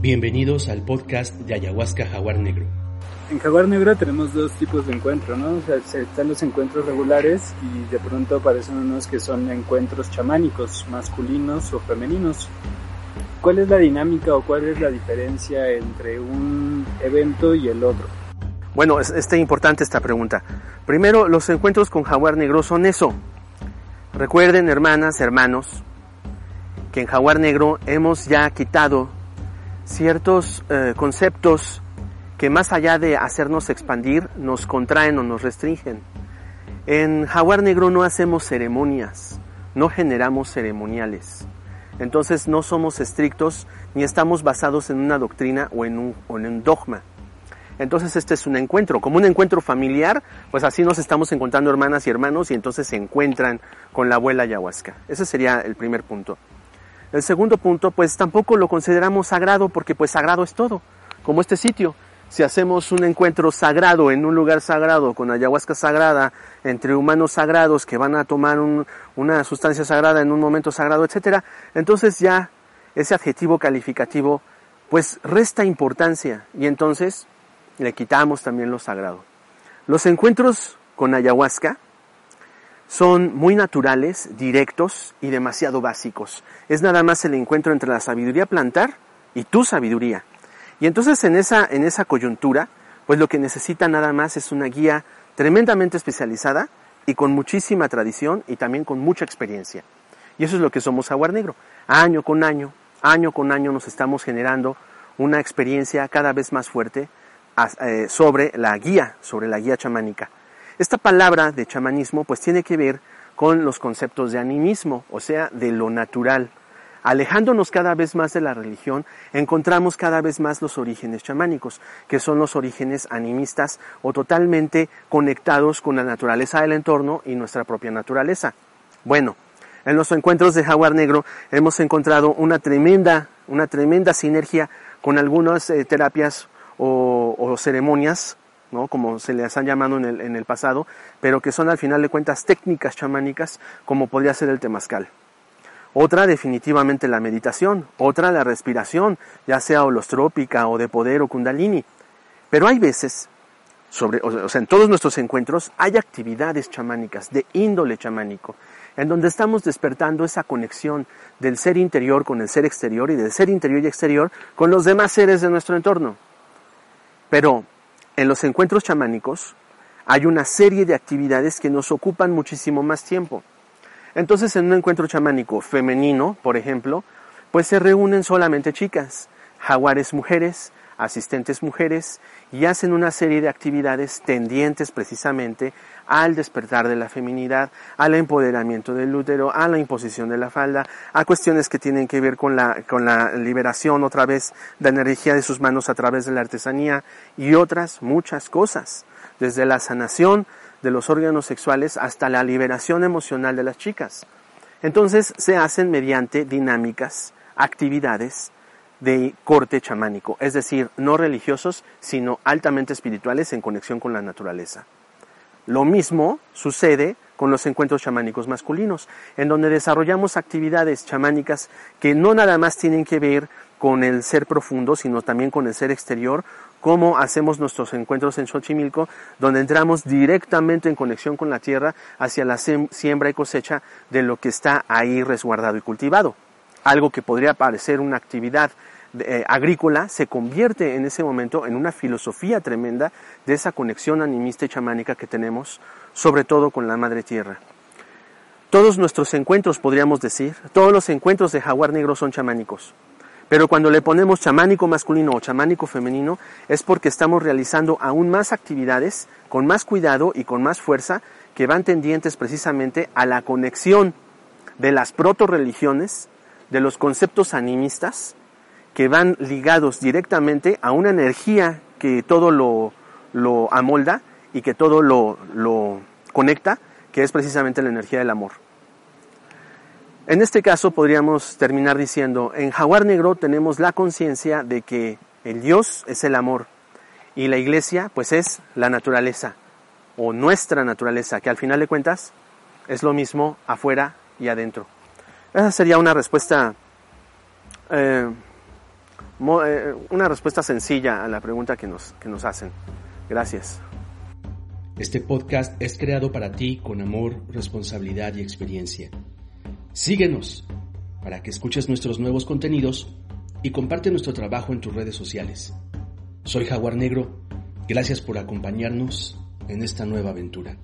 Bienvenidos al podcast de Ayahuasca Jaguar Negro. En Jaguar Negro tenemos dos tipos de encuentros, ¿no? O sea, están los encuentros regulares y de pronto aparecen unos que son encuentros chamánicos, masculinos o femeninos. ¿Cuál es la dinámica o cuál es la diferencia entre un evento y el otro? Bueno, es, es importante esta pregunta. Primero, los encuentros con Jaguar Negro son eso. Recuerden, hermanas, hermanos, que en Jaguar Negro hemos ya quitado ciertos eh, conceptos que más allá de hacernos expandir, nos contraen o nos restringen. En Jaguar Negro no hacemos ceremonias, no generamos ceremoniales. Entonces no somos estrictos ni estamos basados en una doctrina o en un, o en un dogma. Entonces este es un encuentro, como un encuentro familiar, pues así nos estamos encontrando hermanas y hermanos y entonces se encuentran con la abuela ayahuasca. Ese sería el primer punto. El segundo punto, pues tampoco lo consideramos sagrado porque pues sagrado es todo, como este sitio. Si hacemos un encuentro sagrado en un lugar sagrado, con ayahuasca sagrada, entre humanos sagrados que van a tomar una sustancia sagrada en un momento sagrado, etcétera, entonces ya ese adjetivo calificativo pues resta importancia y entonces le quitamos también lo sagrado. Los encuentros con ayahuasca son muy naturales, directos y demasiado básicos. Es nada más el encuentro entre la sabiduría plantar y tu sabiduría. Y entonces en esa, en esa coyuntura, pues lo que necesita nada más es una guía tremendamente especializada y con muchísima tradición y también con mucha experiencia. Y eso es lo que somos Jaguar Negro. Año con año, año con año nos estamos generando una experiencia cada vez más fuerte eh, sobre la guía, sobre la guía chamánica. Esta palabra de chamanismo pues tiene que ver con los conceptos de animismo, o sea, de lo natural. Alejándonos cada vez más de la religión, encontramos cada vez más los orígenes chamánicos, que son los orígenes animistas o totalmente conectados con la naturaleza del entorno y nuestra propia naturaleza. Bueno, en los encuentros de Jaguar Negro hemos encontrado una tremenda, una tremenda sinergia con algunas eh, terapias o, o ceremonias ¿no? como se les han llamado en el, en el pasado, pero que son al final de cuentas técnicas chamánicas, como podría ser el temazcal. Otra definitivamente la meditación, otra la respiración, ya sea holostrópica o de poder o kundalini. Pero hay veces, sobre, o sea, en todos nuestros encuentros hay actividades chamánicas de índole chamánico, en donde estamos despertando esa conexión del ser interior con el ser exterior y del ser interior y exterior con los demás seres de nuestro entorno. Pero en los encuentros chamánicos hay una serie de actividades que nos ocupan muchísimo más tiempo. Entonces, en un encuentro chamánico femenino, por ejemplo, pues se reúnen solamente chicas, jaguares mujeres, asistentes mujeres, y hacen una serie de actividades tendientes precisamente al despertar de la feminidad, al empoderamiento del útero, a la imposición de la falda, a cuestiones que tienen que ver con la, con la liberación otra vez de energía de sus manos a través de la artesanía y otras muchas cosas, desde la sanación de los órganos sexuales hasta la liberación emocional de las chicas. Entonces se hacen mediante dinámicas, actividades de corte chamánico, es decir, no religiosos, sino altamente espirituales en conexión con la naturaleza. Lo mismo sucede con los encuentros chamánicos masculinos, en donde desarrollamos actividades chamánicas que no nada más tienen que ver con el ser profundo, sino también con el ser exterior, como hacemos nuestros encuentros en Xochimilco, donde entramos directamente en conexión con la tierra hacia la siembra y cosecha de lo que está ahí resguardado y cultivado. Algo que podría parecer una actividad eh, agrícola se convierte en ese momento en una filosofía tremenda de esa conexión animista y chamánica que tenemos, sobre todo con la madre tierra. Todos nuestros encuentros, podríamos decir, todos los encuentros de jaguar negro son chamánicos. Pero cuando le ponemos chamánico masculino o chamánico femenino es porque estamos realizando aún más actividades con más cuidado y con más fuerza que van tendientes precisamente a la conexión de las proto-religiones, de los conceptos animistas que van ligados directamente a una energía que todo lo, lo amolda y que todo lo, lo conecta, que es precisamente la energía del amor. En este caso podríamos terminar diciendo, en Jaguar Negro tenemos la conciencia de que el Dios es el amor y la iglesia pues es la naturaleza o nuestra naturaleza, que al final de cuentas es lo mismo afuera y adentro. Esa sería una respuesta eh, eh, una respuesta sencilla a la pregunta que nos, que nos hacen. Gracias. Este podcast es creado para ti con amor, responsabilidad y experiencia. Síguenos para que escuches nuestros nuevos contenidos y comparte nuestro trabajo en tus redes sociales. Soy Jaguar Negro. Gracias por acompañarnos en esta nueva aventura.